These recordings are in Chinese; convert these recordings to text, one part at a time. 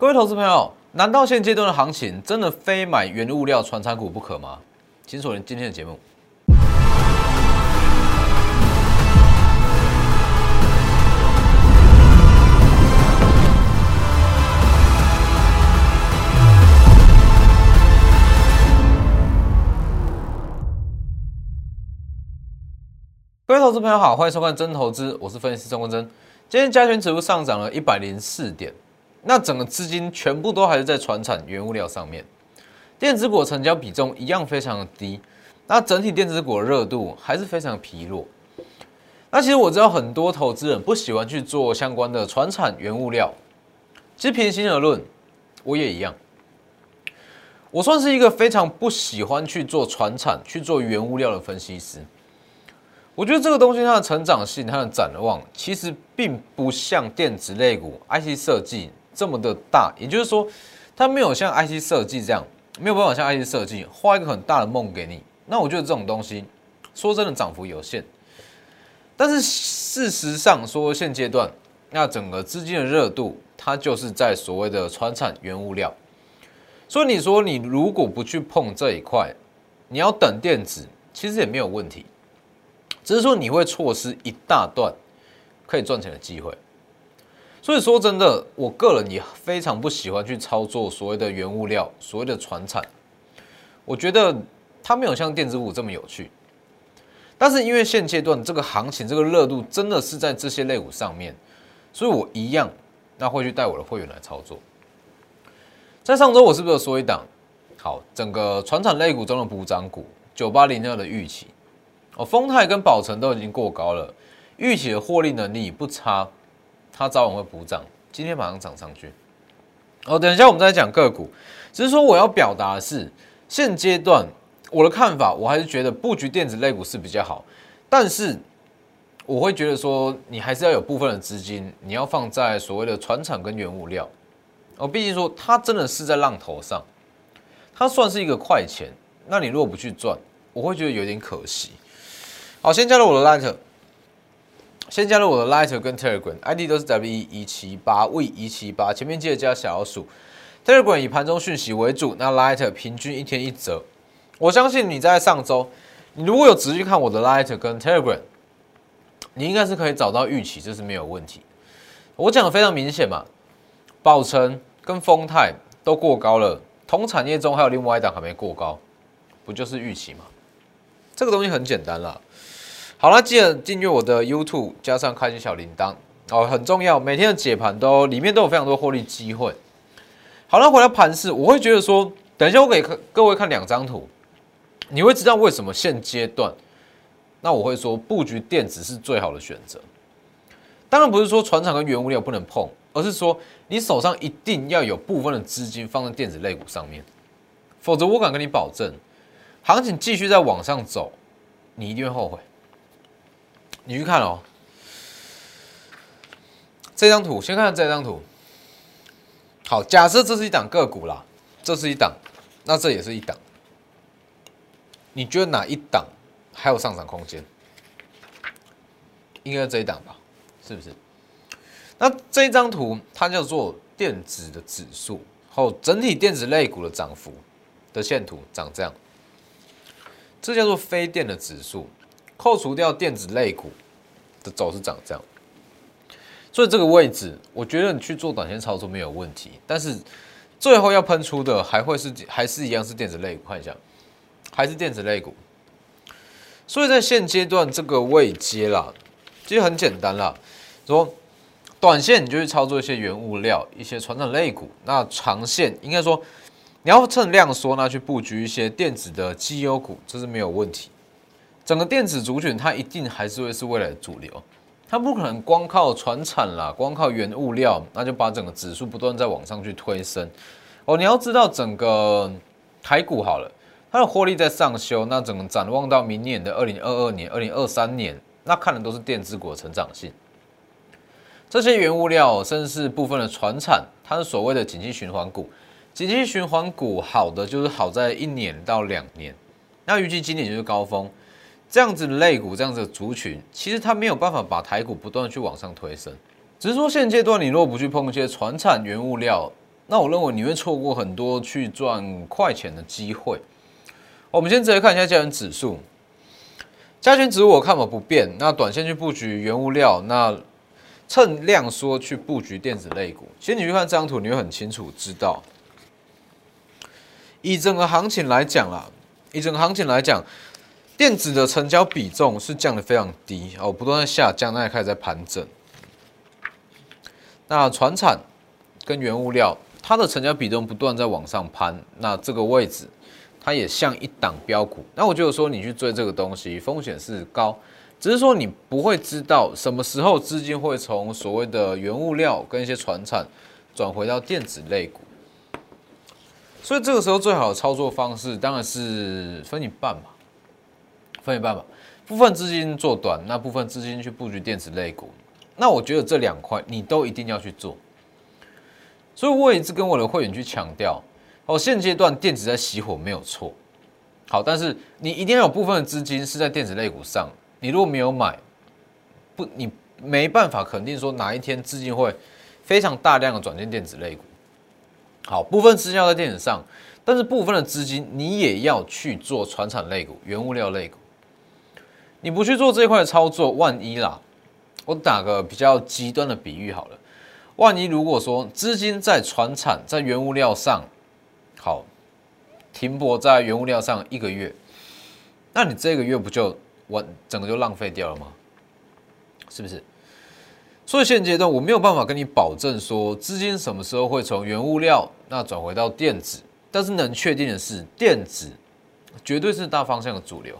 各位投资朋友，难道现阶段的行情真的非买原物料、传产股不可吗？请锁定今天的节目。各位投资朋友好，欢迎收看真投资，我是分析师钟国珍。今天加权指数上涨了一百零四点，那整个资金全部都还是在船产原物料上面，电子股成交比重一样非常的低，那整体电子股的热度还是非常疲弱。那其实我知道很多投资人不喜欢去做相关的船产原物料，其实平心而论，我也一样，我算是一个非常不喜欢去做船产、去做原物料的分析师。我觉得这个东西它的成长性、它的展望，其实并不像电子类股、IC 设计这么的大。也就是说，它没有像 IC 设计这样，没有办法像 IC 设计画一个很大的梦给你。那我觉得这种东西，说真的，涨幅有限。但是事实上说，现阶段那整个资金的热度，它就是在所谓的传产原物料。所以你说你如果不去碰这一块，你要等电子，其实也没有问题。只是说你会错失一大段可以赚钱的机会，所以说真的，我个人也非常不喜欢去操作所谓的原物料、所谓的船产，我觉得它没有像电子股这么有趣。但是因为现阶段这个行情、这个热度真的是在这些类股上面，所以我一样那会去带我的会员来操作。在上周我是不是有说一档好整个船产类股中的补涨股九八零二的预期？哦，丰泰跟宝成都已经过高了，预期的获利能力不差，它早晚会补涨，今天马上涨上去。哦，等一下我们再讲个股，只是说我要表达的是，现阶段我的看法，我还是觉得布局电子类股是比较好，但是我会觉得说，你还是要有部分的资金，你要放在所谓的船厂跟原物料。哦，毕竟说它真的是在浪头上，它算是一个快钱，那你如果不去赚，我会觉得有点可惜。好，先加入我的 Light，先加入我的 Lighter 跟 Telegram，ID 都是 W 一七八 V 一七八，前面记得加小老鼠。Telegram 以盘中讯息为主，那 Lighter 平均一天一折。我相信你在上周，你如果有仔细看我的 Lighter 跟 Telegram，你应该是可以找到预期，这是没有问题。我讲的非常明显嘛，宝成跟丰泰都过高了，同产业中还有另外一档还没过高，不就是预期吗？这个东西很简单了。好了，记得订阅我的 YouTube，加上开启小铃铛哦，很重要。每天的解盘都里面都有非常多获利机会。好了，回到盘市，我会觉得说，等一下我给各位看两张图，你会知道为什么现阶段，那我会说布局电子是最好的选择。当然不是说船厂跟原物料不能碰，而是说你手上一定要有部分的资金放在电子类股上面，否则我敢跟你保证，行情继续在往上走，你一定会后悔。你去看哦，这张图，先看这张图。好，假设这是一档个股啦，这是一档，那这也是一档。你觉得哪一档还有上涨空间？应该这一档吧，是不是？那这一张图它叫做电子的指数，后整体电子类股的涨幅的线图长这样，这叫做非电的指数。扣除掉电子类股的走势长这样，所以这个位置，我觉得你去做短线操作没有问题。但是最后要喷出的还会是还是一样是电子类股，看一下，还是电子类股。所以在现阶段这个位阶啦，其实很简单啦，说短线你就去操作一些原物料、一些传统类股，那长线应该说你要趁量缩，那去布局一些电子的绩优股，这是没有问题。整个电子族群，它一定还是会是未来的主流，它不可能光靠船产啦，光靠原物料，那就把整个指数不断在往上去推升。哦，你要知道整个台股好了，它的获利在上修，那整个展望到明年的二零二二年、二零二三年，那看的都是电子股的成长性。这些原物料，甚至是部分的船产，它是所谓的景气循环股。景气循环股好的就是好在一年到两年，那预计今年就是高峰。这样子的类股，这样子的族群，其实它没有办法把台股不断去往上推升。只是说现阶段你如果不去碰一些船产原物料，那我认为你会错过很多去赚快钱的机会。我们先直接看一下加权指数，加权指数我看法不变，那短线去布局原物料，那趁量缩去布局电子类股。其实你去看这张图，你会很清楚知道，以整个行情来讲啦，以整个行情来讲，电子的成交比重是降的非常低哦，不断在下降，那也开始在盘整。那船产跟原物料，它的成交比重不断在往上攀，那这个位置。它也像一档标股，那我就说你去追这个东西风险是高，只是说你不会知道什么时候资金会从所谓的原物料跟一些船产转回到电子类股，所以这个时候最好的操作方式当然是分一半嘛，分一半嘛，部分资金做短，那部分资金去布局电子类股，那我觉得这两块你都一定要去做，所以我一直跟我的会员去强调。哦，现阶段电子在熄火没有错，好，但是你一定要有部分的资金是在电子类股上。你如果没有买，不，你没办法肯定说哪一天资金会非常大量的转进电子类股。好，部分资金要在电子上，但是部分的资金你也要去做船产类股、原物料类股。你不去做这一块的操作，万一啦，我打个比较极端的比喻好了，万一如果说资金在船产、在原物料上，好，停泊在原物料上一个月，那你这个月不就完整个就浪费掉了吗？是不是？所以现阶段我没有办法跟你保证说资金什么时候会从原物料那转回到电子，但是能确定的是电子绝对是大方向的主流，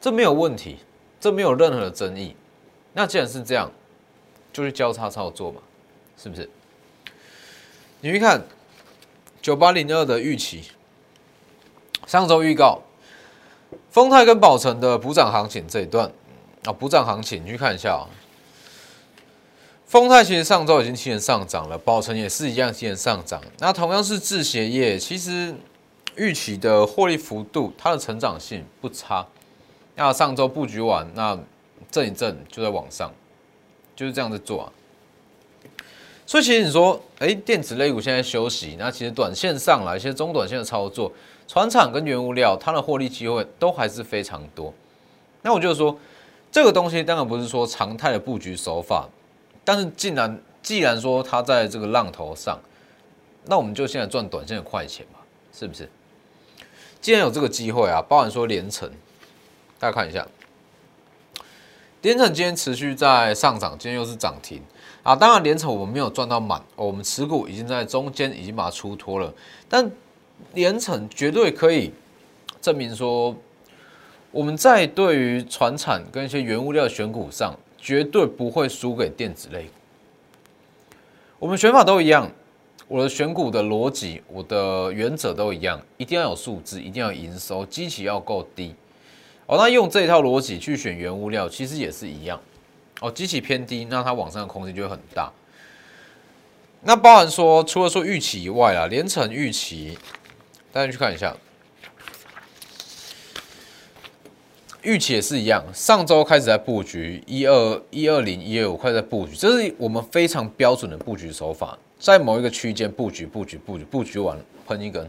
这没有问题，这没有任何的争议。那既然是这样，就是交叉操作嘛，是不是？你去看。九八零二的预期，上周预告，丰泰跟宝成的补涨行情这一段啊，补涨行情你去看一下啊。丰泰其实上周已经提前上涨了，宝成也是一样提前上涨。那同样是制鞋业，其实预期的获利幅度，它的成长性不差。那上周布局完，那震一震就在往上，就是这样子做啊。所以其实你说，哎，电子类股现在休息，那其实短线上来一些中短线的操作，船厂跟原物料，它的获利机会都还是非常多。那我就说，这个东西当然不是说常态的布局手法，但是既然既然说它在这个浪头上，那我们就现在赚短线的快钱嘛，是不是？既然有这个机会啊，包含说连成，大家看一下，连成今天持续在上涨，今天又是涨停。啊，当然连成我们没有赚到满，我们持股已经在中间已经把它出脱了，但连成绝对可以证明说，我们在对于船产跟一些原物料选股上，绝对不会输给电子类。我们选法都一样，我的选股的逻辑，我的原则都一样，一定要有数字，一定要营收，基期要够低。哦，那用这一套逻辑去选原物料，其实也是一样。哦，机器偏低，那它往上的空间就会很大。那包含说，除了说预期以外啊，连成预期，大家去看一下，预期也是一样。上周开始在布局一二一二零一二五，快在布局，这是我们非常标准的布局手法，在某一个区间布局布局布局布局完喷一根。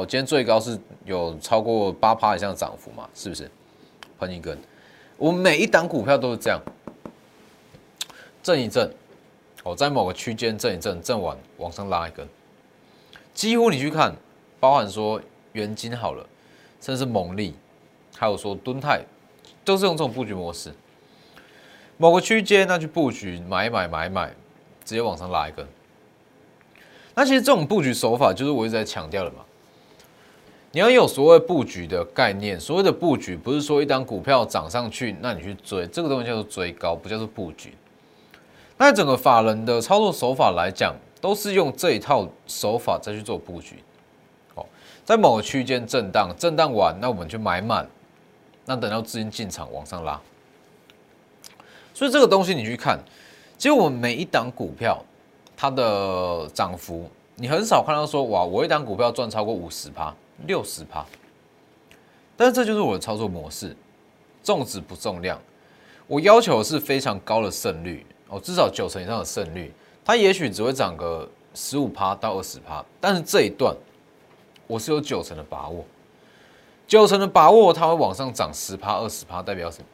我，今天最高是有超过八趴以上涨幅嘛？是不是？喷一根，我每一档股票都是这样。震一震，哦，在某个区间震一震，震完往上拉一根，几乎你去看，包含说元金好了，甚至是蒙利，还有说敦泰，都是用这种布局模式。某个区间那去布局，买买买买，直接往上拉一根。那其实这种布局手法，就是我一直在强调的嘛。你要有所谓布局的概念，所谓的布局不是说一单股票涨上去，那你去追，这个东西叫做追高，不叫做布局。那整个法人的操作手法来讲，都是用这一套手法再去做布局。好，在某个区间震荡，震荡完，那我们就买满，那等到资金进场往上拉。所以这个东西你去看，其实我们每一档股票它的涨幅，你很少看到说哇，我一档股票赚超过五十趴、六十趴。但是这就是我的操作模式，重质不重量，我要求是非常高的胜率。哦，至少九成以上的胜率，它也许只会涨个十五趴到二十趴，但是这一段我是有九成的把握，九成的把握它会往上涨十趴二十趴，代表什么？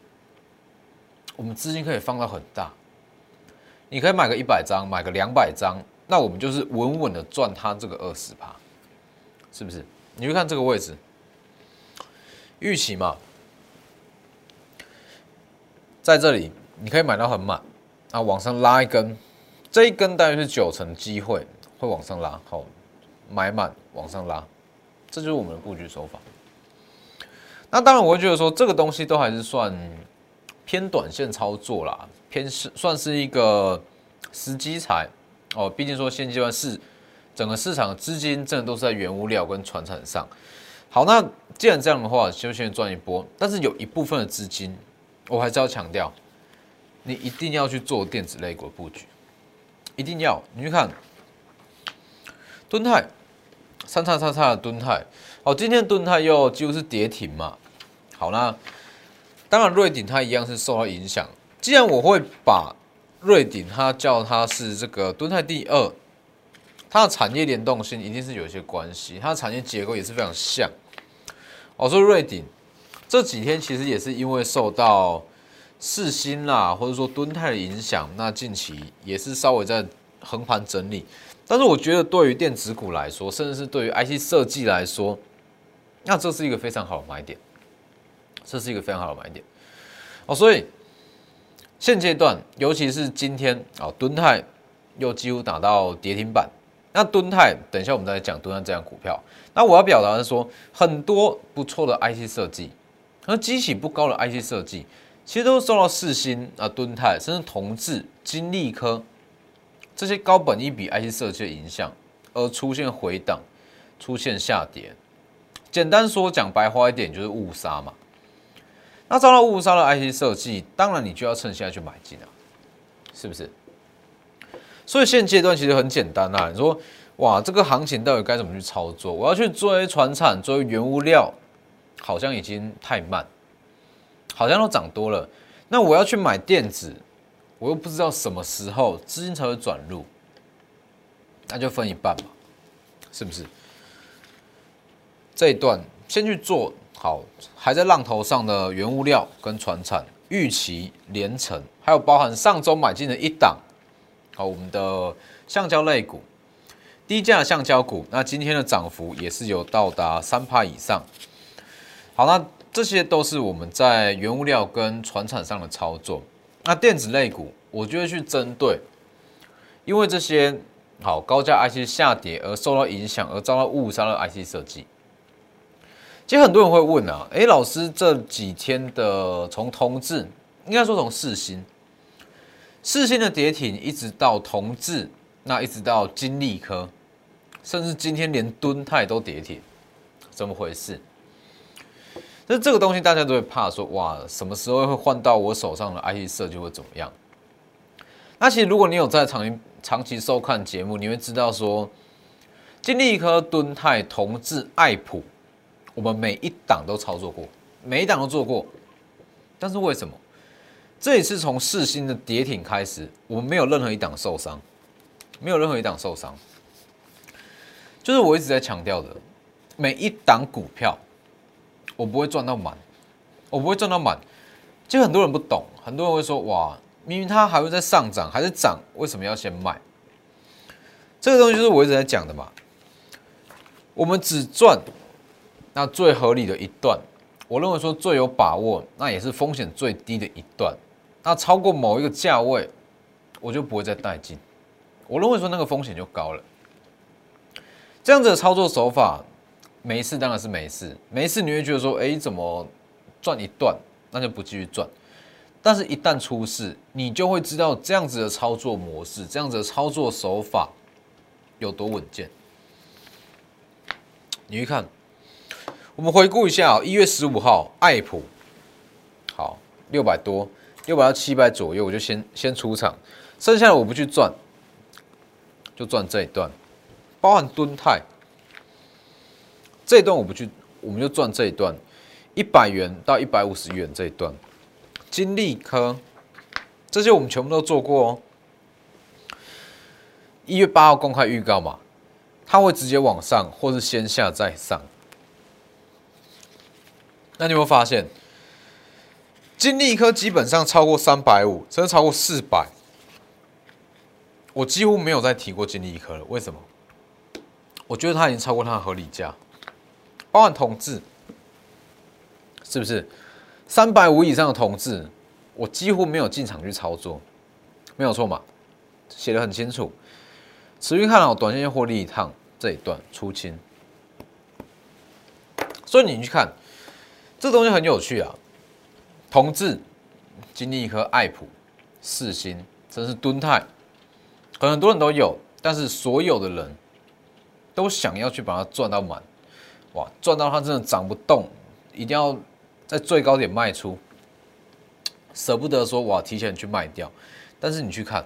我们资金可以放到很大，你可以买个一百张，买个两百张，那我们就是稳稳的赚它这个二十趴，是不是？你就看这个位置，预期嘛，在这里你可以买到很满，啊，往上拉一根，这一根大约是九成机会会往上拉，好，买满往上拉，这就是我们的布局手法。那当然我会觉得说这个东西都还是算。偏短线操作啦，偏是算是一个时机财哦。毕竟说现阶段是整个市场的资金真的都是在原物料跟船产上。好，那既然这样的话，就先赚一波。但是有一部分的资金，我还是要强调，你一定要去做电子类股布局，一定要。你去看敦泰三叉叉叉的敦泰，哦，今天敦泰又几乎是跌停嘛。好，那。当然，瑞鼎它一样是受到影响。既然我会把瑞鼎它叫它是这个敦泰第二，它的产业联动性一定是有一些关系，它的产业结构也是非常像。我说瑞鼎这几天其实也是因为受到四星啦，或者说敦泰的影响，那近期也是稍微在横盘整理。但是我觉得对于电子股来说，甚至是对于 IC 设计来说，那这是一个非常好的买点。这是一个非常好的买点哦，所以现阶段，尤其是今天啊，敦泰又几乎打到跌停板。那敦泰，等一下我们再讲敦泰这样股票。那我要表达的是说，很多不错的 IC 设计，和机器不高的 IC 设计，其实都是受到四星啊、敦泰，甚至同志、金利科这些高本一比 IC 设计的影响，而出现回档，出现下跌。简单说，讲白话一点，就是误杀嘛。那遭到误杀的 IC 设计，当然你就要趁现在去买进啊，是不是？所以现阶段其实很简单啊，你说哇，这个行情到底该怎么去操作？我要去追船产，追原物料，好像已经太慢，好像都涨多了。那我要去买电子，我又不知道什么时候资金才会转入，那就分一半嘛，是不是？这一段先去做。好，还在浪头上的原物料跟船产，预期连成，还有包含上周买进的一档，好，我们的橡胶类股，低价橡胶股，那今天的涨幅也是有到达三帕以上。好，那这些都是我们在原物料跟船产上的操作。那电子类股，我就会去针对，因为这些好高价 IC 下跌而受到影响而遭到误杀的 IC 设计。其实很多人会问啊，哎，老师这几天的从同志，应该说从四星，四星的跌停一直到同志，那一直到金利科，甚至今天连敦泰都跌停，怎么回事？那这个东西大家都会怕说，哇，什么时候会换到我手上的 IC 设计会怎么样？那其实如果你有在长长期收看节目，你会知道说，金利科、敦泰、同志、爱普。我们每一档都操作过，每一档都做过，但是为什么这一次从四星的跌停开始，我们没有任何一档受伤，没有任何一档受伤，就是我一直在强调的，每一档股票我不会赚到满，我不会赚到满。就很多人不懂，很多人会说：哇，明明它还会在上涨，还是涨，为什么要先卖？这个东西就是我一直在讲的嘛，我们只赚。那最合理的一段，我认为说最有把握，那也是风险最低的一段。那超过某一个价位，我就不会再带进。我认为说那个风险就高了。这样子的操作手法，没事当然是没事，没事你会觉得说，哎，怎么赚一段，那就不继续赚。但是，一旦出事，你就会知道这样子的操作模式，这样子的操作手法有多稳健。你去看。我们回顾一下一月十五号，爱普，好，六百多，六百到七百左右，我就先先出场，剩下的我不去赚，就赚这一段，包含吨泰，这一段我不去，我们就赚这一段，一百元到一百五十元这一段，金利科，这些我们全部都做过哦。一月八号公开预告嘛，它会直接往上，或是先下再上。那你有没有发现，金利科基本上超过三百五，甚至超过四百，我几乎没有再提过金利科了。为什么？我觉得它已经超过它的合理价，包含同志，是不是？三百五以上的同志，我几乎没有进场去操作，没有错嘛？写的很清楚。持续看好短线获利一趟这一段出清，所以你去看。这东西很有趣啊，同志、金利科、爱普、四星，甚至敦泰，很多人都有，但是所有的人都想要去把它赚到满，哇，赚到它真的涨不动，一定要在最高点卖出，舍不得说哇提前去卖掉，但是你去看，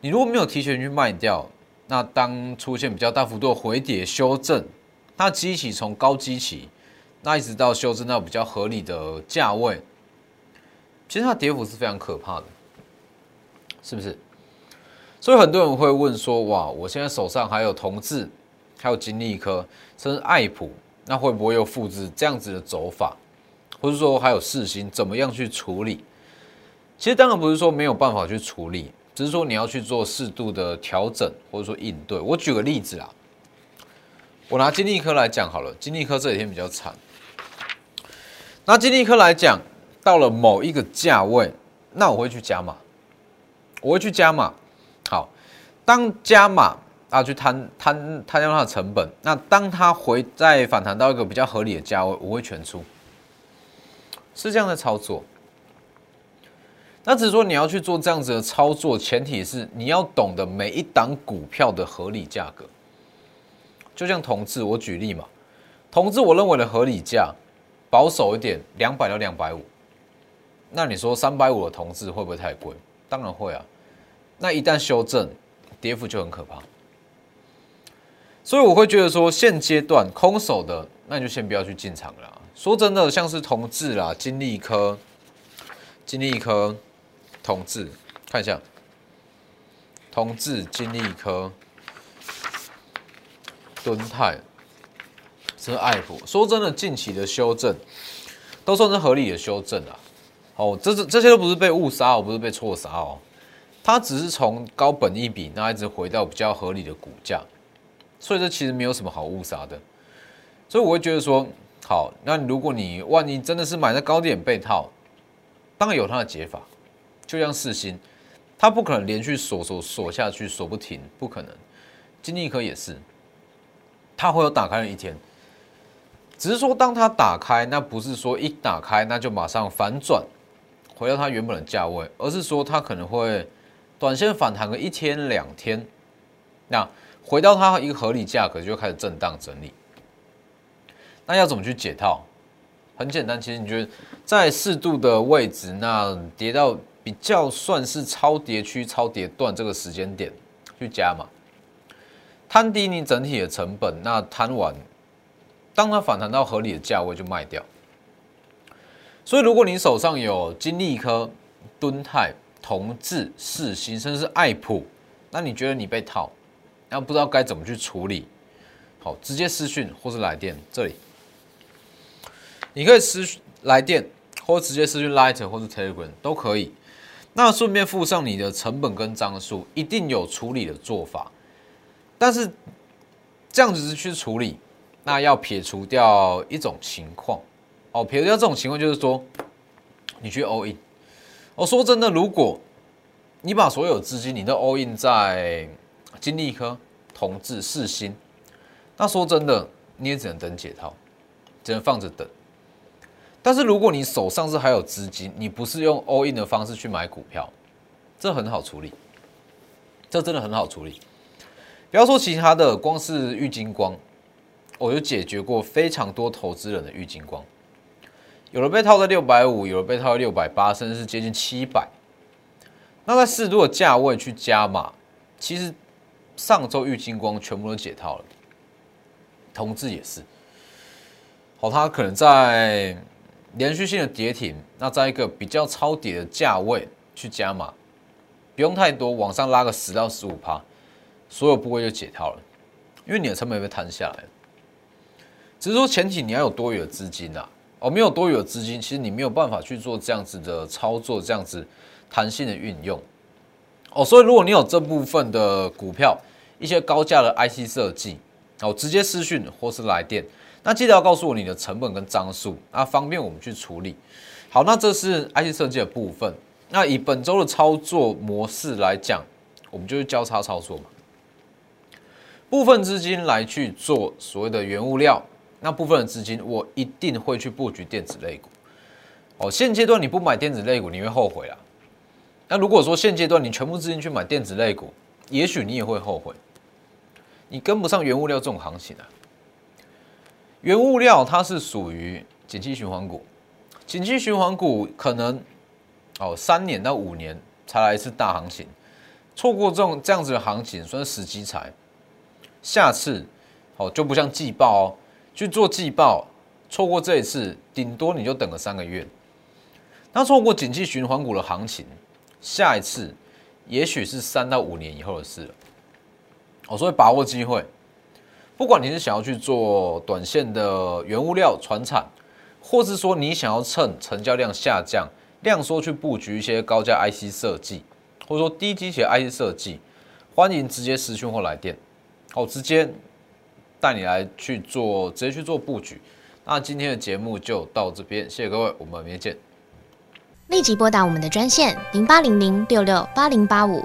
你如果没有提前去卖掉，那当出现比较大幅度的回跌修正，它激起从高激起。那一直到修正到比较合理的价位，其实它跌幅是非常可怕的，是不是？所以很多人会问说：哇，我现在手上还有同志，还有金利科，甚至爱普，那会不会又复制这样子的走法？或者说还有四星，怎么样去处理？其实当然不是说没有办法去处理，只是说你要去做适度的调整，或者说应对。我举个例子啊，我拿金利科来讲好了，金利科这几天比较惨。那金利科来讲，到了某一个价位，那我会去加码，我会去加码。好，当加码啊，去摊摊摊掉它的成本。那当它回再反弹到一个比较合理的价位，我会全出，是这样的操作。那只是说你要去做这样子的操作，前提是你要懂得每一档股票的合理价格。就像同志，我举例嘛，同志我认为的合理价。保守一点，两百到两百五，那你说三百五的同志会不会太贵？当然会啊。那一旦修正，跌幅就很可怕。所以我会觉得说，现阶段空手的，那你就先不要去进场了。说真的，像是同志啦、金利科、金利科、同志，看一下，同志、金利科、敦泰。是爱普，说真的，近期的修正都算是合理的修正啊。哦，这这这些都不是被误杀哦，不是被错杀哦，它只是从高本一比，那一直回到比较合理的股价，所以这其实没有什么好误杀的。所以我会觉得说，好，那如果你万一真的是买在高点被套，当然有它的解法，就像四星，它不可能连续锁锁锁下去锁不停，不可能。金立科也是，它会有打开的一天。只是说，当它打开，那不是说一打开那就马上反转，回到它原本的价位，而是说它可能会短线反弹个一天两天，那回到它一个合理价格就开始震荡整理。那要怎么去解套？很简单，其实你觉得在适度的位置，那跌到比较算是超跌区、超跌段这个时间点去加嘛，摊低你整体的成本，那摊完。当它反弹到合理的价位就卖掉，所以如果你手上有金利科、敦泰、同志、世新，甚至是爱普，那你觉得你被套，那不知道该怎么去处理，好，直接私讯或是来电这里，你可以私来电或直接私讯 Lighter 或是 Telegram 都可以，那顺便附上你的成本跟张数，一定有处理的做法，但是这样子去处理。那要撇除掉一种情况，哦，撇除掉这种情况就是说，你去 all in。我说真的，如果你把所有资金你都 all in 在金利科、同志、四星，那说真的，你也只能等解套，只能放着等。但是如果你手上是还有资金，你不是用 all in 的方式去买股票，这很好处理，这真的很好处理。不要说其他的，光是玉金光。我就解决过非常多投资人的郁金光，有的被套在六百五，有的被套在六百八，甚至是接近七百。那在适度的价位去加码，其实上周郁金光全部都解套了，同志也是。好，它可能在连续性的跌停，那在一个比较超跌的价位去加码，不用太多，往上拉个十到十五趴，所有部位就解套了，因为你的成本被摊下来。只是说前提你要有多余的资金呐，哦，没有多余的资金，其实你没有办法去做这样子的操作，这样子弹性的运用。哦，所以如果你有这部分的股票，一些高价的 IC 设计，哦，直接私讯或是来电，那记得要告诉我你的成本跟张数，啊，方便我们去处理。好，那这是 IC 设计的部分。那以本周的操作模式来讲，我们就是交叉操作嘛，部分资金来去做所谓的原物料，那部分的资金我一定会去布局电子类股。哦，现阶段你不买电子类股，你会后悔啊。那如果说现阶段你全部资金去买电子类股，也许你也会后悔，你跟不上原物料这种行情啊。原物料它是属于景气循环股，景气循环股可能哦三年到五年才来一次大行情，错过这种这样子的行情算是死机财。下次哦就不像季报哦，去做季报，错过这一次，顶多你就等个三个月。那错过景气循环股的行情。下一次，也许是三到五年以后的事了。哦，所以把握机会，不管你是想要去做短线的原物料传产，或是说你想要趁成交量下降、量缩去布局一些高价 IC 设计，或者说低机械 IC 设计，欢迎直接私讯或来电，哦，直接带你来去做，直接去做布局。那今天的节目就到这边，谢谢各位，我们明天见。立即拨打我们的专线零八零零六六八零八五